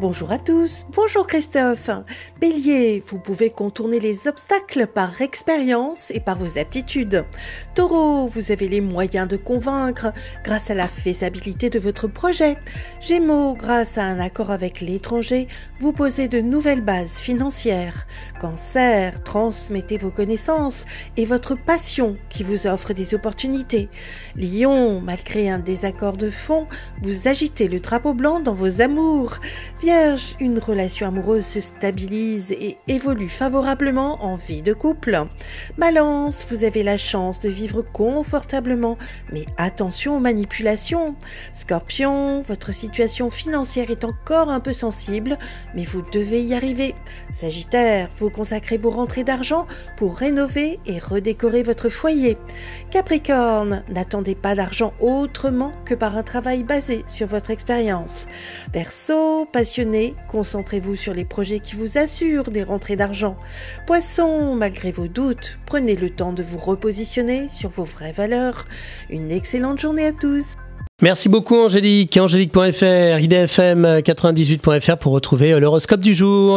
Bonjour à tous, bonjour Christophe. Bélier, vous pouvez contourner les obstacles par expérience et par vos aptitudes. Taureau, vous avez les moyens de convaincre grâce à la faisabilité de votre projet. Gémeaux, grâce à un accord avec l'étranger, vous posez de nouvelles bases financières. Cancer, transmettez vos connaissances et votre passion qui vous offre des opportunités. Lion, malgré un désaccord de fond, vous agitez le drapeau blanc dans vos amours. Vierge, une relation amoureuse se stabilise et évolue favorablement en vie de couple. Balance, vous avez la chance de vivre confortablement, mais attention aux manipulations. Scorpion, votre situation financière est encore un peu sensible, mais vous devez y arriver. Sagittaire, vous consacrez vos rentrées d'argent pour rénover et redécorer votre foyer. Capricorne, n'attendez pas d'argent autrement que par un travail basé sur votre expérience. Verseau, passion concentrez-vous sur les projets qui vous assurent des rentrées d'argent. Poisson, malgré vos doutes, prenez le temps de vous repositionner sur vos vraies valeurs. Une excellente journée à tous. Merci beaucoup Angélique, angélique.fr, idfm98.fr pour retrouver l'horoscope du jour.